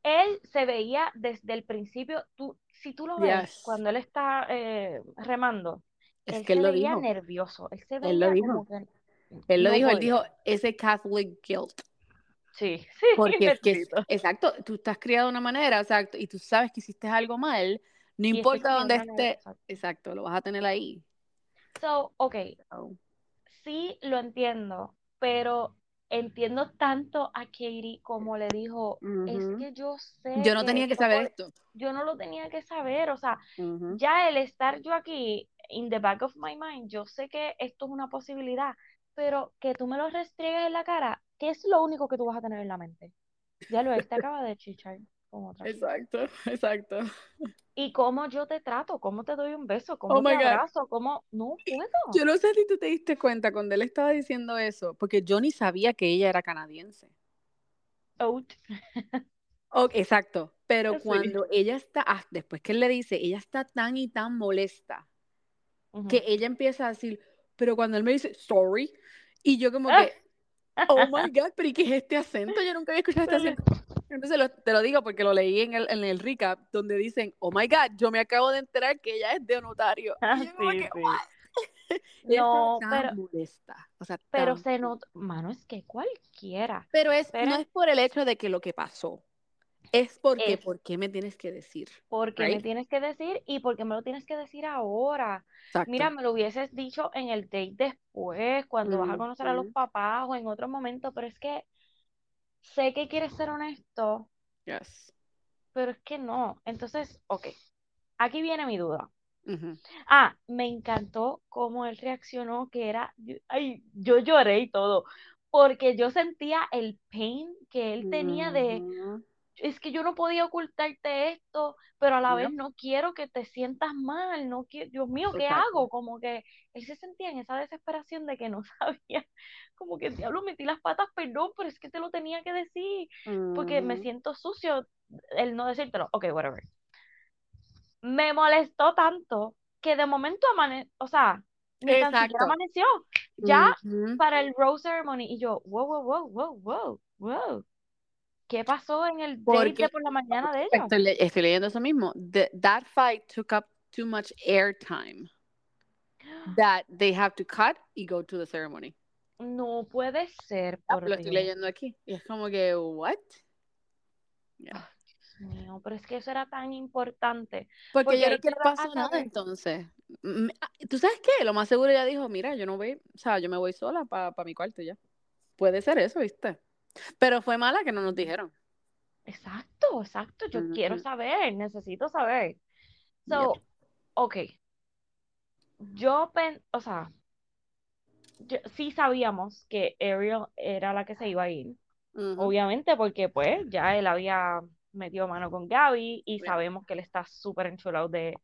Él se veía desde el principio, tú, si tú lo ves, Yes. cuando él está eh, remando, Es él que él se lo veía dijo. nervioso, él se veía Él lo dijo. como que Él lo no dijo, él dijo, ese Catholic guilt. Sí, sí, Porque es que, exacto, tú estás criado de una manera, exacto, y tú sabes que hiciste algo mal, no Y importa dónde esté, exacto. lo vas a tener ahí. So, ok, sí lo entiendo, pero entiendo tanto a Katie como le dijo, es que yo sé Yo no que tenía que saber esto. yo no lo tenía que saber, o sea, ya el estar yo aquí, in the back of my mind, yo sé que esto es una posibilidad, pero que tú me lo restriegues en la cara, ¿qué es lo único que tú vas a tener en la mente? Ya lo, él te acaba de chichar con otra. Exacto, exacto. ¿Y cómo yo te trato? ¿Cómo te doy un beso? ¿Cómo Oh te abrazo? ¿Cómo? No puedo. Yo no sé si tú te diste cuenta cuando él estaba diciendo eso, porque yo ni sabía que ella era canadiense. Out. Oh, exacto, pero Sí. cuando ella está, ah, después que él le dice, ella está tan y tan molesta que ella empieza a decir, pero cuando él me dice, sorry, y yo como Ah. que, oh my God, pero ¿y qué es este acento? Yo nunca había escuchado este acento. Entonces lo- te lo digo porque lo leí en el, en el recap, donde dicen, oh my God, yo me acabo de enterar que ella es de notario. Ah, Y yo como sí, No, pero, molesta, o sea, pero se nota, mano, es que cualquiera. Pero es, Pero- no es por el hecho de que lo que pasó, es porque, Es- ¿por qué me tienes que decir? Porque me Right. tienes que decir y porque me lo tienes que decir ahora. Exacto. Mira, me lo hubieses dicho en el date después, cuando vas a conocer a los Ujú. papás o en otro momento, pero es que sé que quieres ser honesto, Yes. pero es que no. Entonces, ok, aquí viene mi duda. Ah, me encantó cómo él reaccionó, que era, yo- ay, yo lloré y todo, porque yo sentía el pain que él tenía de, Ujú. Es que yo no podía ocultarte esto, pero a la vez no quiero que te sientas mal, no quiero, Dios mío, ¿qué Exacto. hago? Como que él se sentía en esa desesperación de que no sabía, como que diablo, metí las patas, perdón, pero es que te lo tenía que decir, porque me Ujú. siento sucio el no decírtelo, ok, whatever. Me molestó tanto que de momento amane, o sea, ni tan siquiera amaneció, ya para el rose ceremony, y yo, wow, wow, wow, wow, wow, wow. ¿Qué pasó en el date por la mañana de ellos? estoy, le- estoy leyendo eso mismo. The- that fight took up too much airtime that they have to cut y go to the ceremony. No puede ser, Ah, por Lo estoy leyendo aquí. Y es como que, what? Yeah. Mío, pero es que eso era tan importante. Porque, Porque yo creo que no pasó nada entonces. Mm, ah, ¿Tú sabes qué? Lo más seguro ella dijo, mira, yo no voy, o sea, yo me voy sola para mi cuarto ya. Puede ser eso, ¿viste? Pero fue mala que no nos dijeron. Exacto, exacto. Yo quiero saber, necesito saber. So, ok. Yo pen, o sea, yo- sí sabíamos que Ariel era la que se iba a ir. Obviamente, porque pues ya él había metido mano con Gaby y Yeah. sabemos que él está súper enchulado de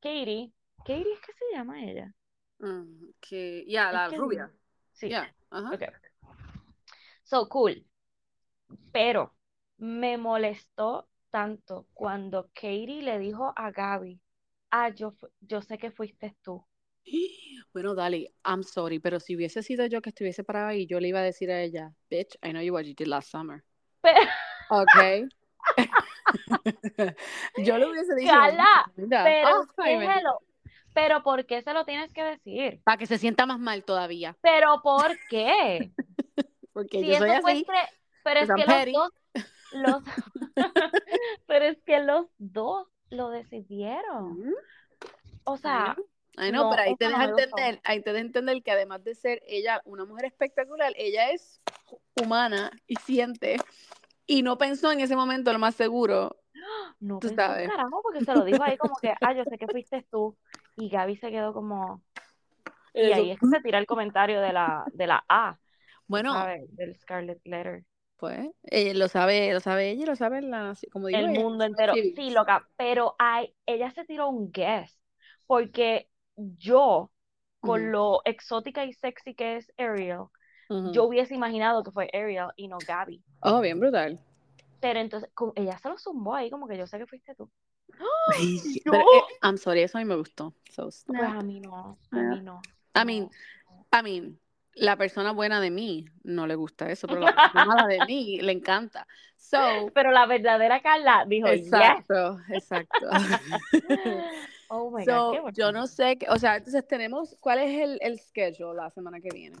Katie. Katie es que se llama ella. Mm, que, ya, Es la que- rubia. Sí. Ya, ajá. Ok. So cool. Pero me molestó tanto cuando Katie le dijo a Gaby, ah, yo, yo sé que fuiste tú. Bueno, Dali, I'm sorry, pero si hubiese sido yo que estuviese parada ahí, yo le iba a decir a ella, bitch, I know you what you did last summer. Pero, Ok. yo le hubiese dicho. Cala, "Mira, pero, ah, ay, ¿qué bendito". se lo- pero ¿por qué se lo tienes que decir? Para que se sienta más mal todavía. Pero ¿por qué? Porque Si yo soy así. entre- pero es que los dos, los, pero es que los dos lo decidieron. Ujú. O sea, know, no, pero ahí te deja entender, ahí te deja entender que además de ser ella una mujer espectacular, ella es humana y siente. Y no pensó en ese momento, lo más seguro. no tú pensó sabes. carajo porque se lo dijo ahí como que, ah, yo sé que fuiste tú. Y Gaby se quedó como, y ahí es que se tira el comentario de la, de la A, Bueno, ¿sabes? Del Scarlet Letter. Pues eh, lo sabe, lo sabe ella lo sabe la, como digo, El ella, mundo entero. civics. Sí, loca, pero hay, ella se tiró un guess, porque yo, con lo exótica y sexy que es Ariel, yo hubiese imaginado que fue Ariel y no Gaby. Oh, bien brutal. Pero entonces, ella se lo zumbó ahí, como que yo sé que fuiste tú. Pero, eh, I'm sorry, eso a mí me gustó. So, Pues a mí no, a mí no. I mean. I mean, la persona buena de mí no le gusta eso, pero la persona mala de mí le encanta. So, Pero la verdadera Carla dijo, yes. exacto, exacto. Oh my So, God, yo no sé, qué- o sea, entonces tenemos, ¿cuál es el, el schedule la semana que viene?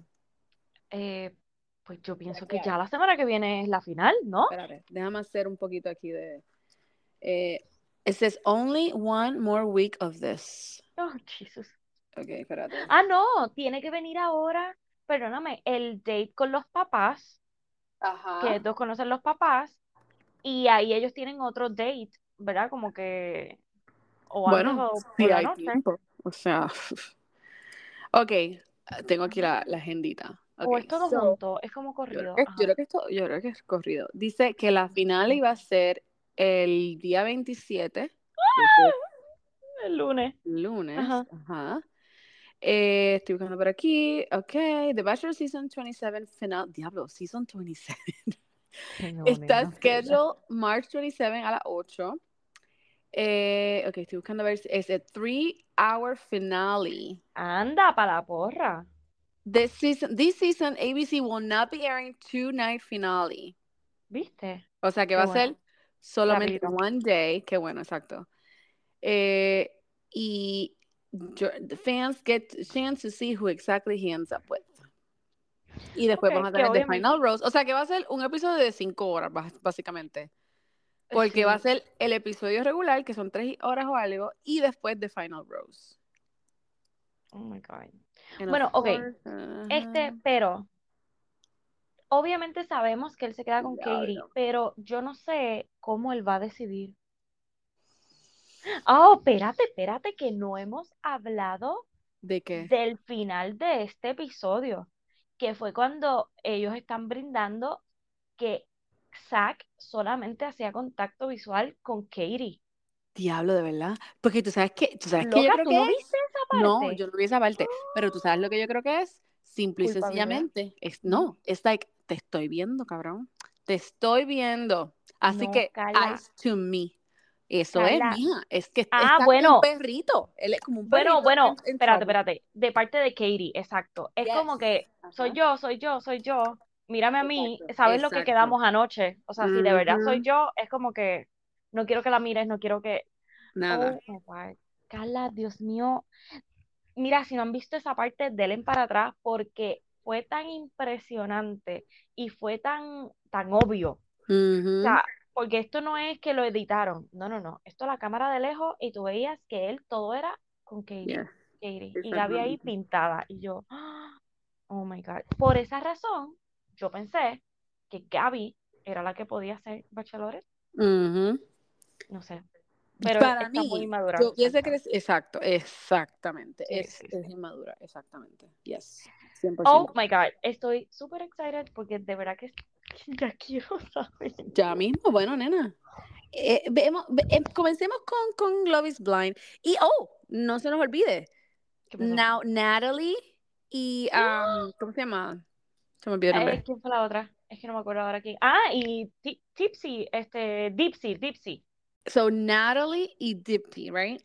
Eh, pues yo pienso que ya la semana que viene es la final, ¿no? Espérate, déjame hacer un poquito aquí de... Eh, it says only one more week of this. Oh, Jesus. Ok, espérate. Ah, no, tiene que venir ahora, perdóname, el date con los papás, Ajá. que todos conocen los papás, y ahí ellos tienen otro date, ¿verdad? Como que, o Bueno, o la hay noche, tiempo. O sea, ok, tengo aquí la, la agendita. o Ok, es todo so, junto, es como yo creo corrido. que, yo creo que esto, yo creo que es corrido. Dice que la final iba a ser el día 27, que es El lunes. lunes. Ajá. Ajá. Eh, estoy buscando por aquí. Ok, The Bachelor Season 27 final. Diablo, Season 27. No, Está nena, scheduled March 27 a las 8. Eh, ok, estoy buscando ver si es a three hour finale. Anda, para la porra. This season, this season, ABC will not be airing two night finale. ¿Viste? O sea que Qué va a ser solamente Rapidito. one day. Qué bueno, exacto. Eh, y the fans get a chance to see who exactly he ends up with. Y después vamos a tener The Final Rose. O sea que va a ser un episodio de cinco horas, básicamente. Porque va a ser el episodio regular, que son tres horas o algo, y después The Final Rose. Oh my God. And Bueno, ok. course, Este, pero obviamente sabemos que él se queda con Diablo. Katie, pero yo no sé cómo él va a decidir. Oh, espérate, espérate, que no hemos hablado ¿De qué? del final de este episodio, que fue cuando ellos están brindando que Zack solamente hacía contacto visual con Katie. Diablo, de verdad. Porque tú sabes que, tú sabes que yo creo ¿tú que no es? viste esa parte? No, yo no vi esa parte. Pero tú sabes lo que yo creo que es. Simple y sencillamente. Es, no, es like, te estoy viendo, cabrón. Te estoy viendo. Así No, que, eyes to me. Eso Carla. es, mija. Es que Ah, está como bueno. un perrito. Él es como un Bueno, perrito. bueno, en- en espérate, espérate. De parte de Katie, exacto. Es como que soy yo, soy yo, soy yo. Mírame a mí, Exacto, ¿sabes lo que quedamos anoche? O sea, si de verdad soy Ujú. yo, es como que no quiero que la mires, no quiero que. Nada. Oh my God. Carla, Dios mío. Mira, si no han visto esa parte, denle para atrás porque fue tan impresionante y fue tan, tan obvio. O Ujú. sea, porque esto no es que lo editaron. No, no, no. Esto la cámara de lejos y tú veías que él todo era con Katie. Yes. Katie. Y Gaby ahí pintada. Y yo, oh my God. Por esa razón, yo pensé que Gaby era la que podía ser Bachelorette. No sé. Pero Para está muy mí, inmadura. yo exacto. exactamente, Sí, es, sí, es inmadura, exactamente, yes, 100%. Oh my God. Estoy súper excited porque de verdad que ya quiero saber. Ya mismo, bueno, nena, eh, vemos, ve- em, comencemos con, con Love is Blind, y oh, no se nos olvide. Now, Natalie y, um, ¿cómo se llama? Se me olvidó el Eh. ¿quién fue la otra? Es que no me acuerdo ahora quién. Ah, y Ti- Tipsy, este, Dipsy, Dipsy. So, Natalie y Dipti, right?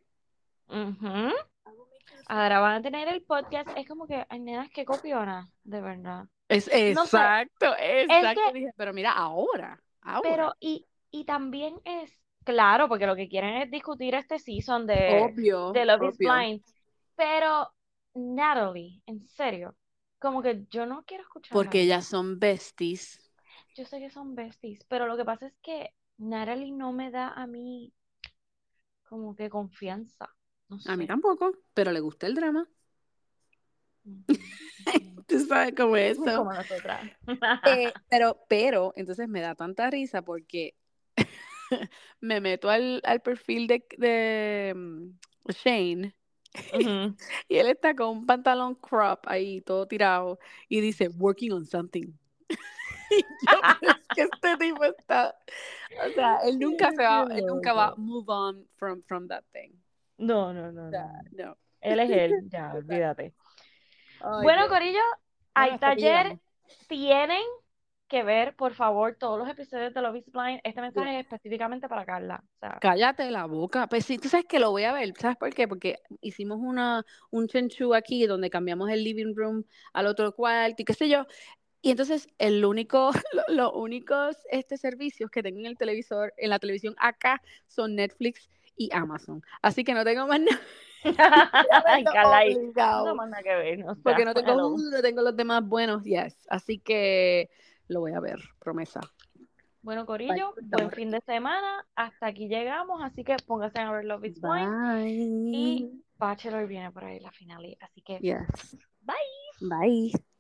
Ujú. Ahora van a tener el podcast. Es como que, ay, nenas, qué copiona, de verdad. Es, No sé, exacto, exacto, que- dije, pero mira, ahora, ahora. Pero, y, y también es, claro, porque lo que quieren es discutir este season de, obvio, de Love is. Blind. Pero, Natalie, en serio, como que yo no quiero escuchar Porque ella. ellas son besties. Yo sé que son besties, pero lo que pasa es que Natalie no me da a mí como que confianza. No A mí tampoco, pero le gusta el drama. Tú sabes cómo es eso. Como nosotras. Eh, pero, pero, entonces me da tanta risa porque me meto al, al perfil de, de mm, Shane y él está con un pantalón crop ahí, todo tirado, y dice, working on something. Y yo, "Pero es que este tipo está, o sea, él nunca se va, él nunca va move on from, from that thing. No, no, no, O no. sea, no. no. Él es él, ya, olvídate. Ay, Bueno. Corillo, aquí taller tienen que ver, por favor, todos los episodios de Love is Blind. Este mensaje es específicamente para Carla. O sea, Cállate la boca. Pues sí, tú sabes que lo voy a ver. ¿Sabes por qué? Porque hicimos una, un chenchu aquí donde cambiamos el living room al otro cuarto y qué sé yo. Y entonces el único, lo- los únicos este, servicios que tengo en el televisor, en la televisión acá, son Netflix y Amazon. Así que no tengo más nada. Ay, no más nada que ver. o sea, Porque no tengo hello. Hulu, no tengo los demás buenos, yes. Así que lo voy a ver, promesa. Bueno, Corillo, Bye, buen fin de semana. Hasta aquí llegamos, así que pónganse a ver Love is Blind. Y. Bachelor viene por ahí la final. Así que Yes. Bye. Bye.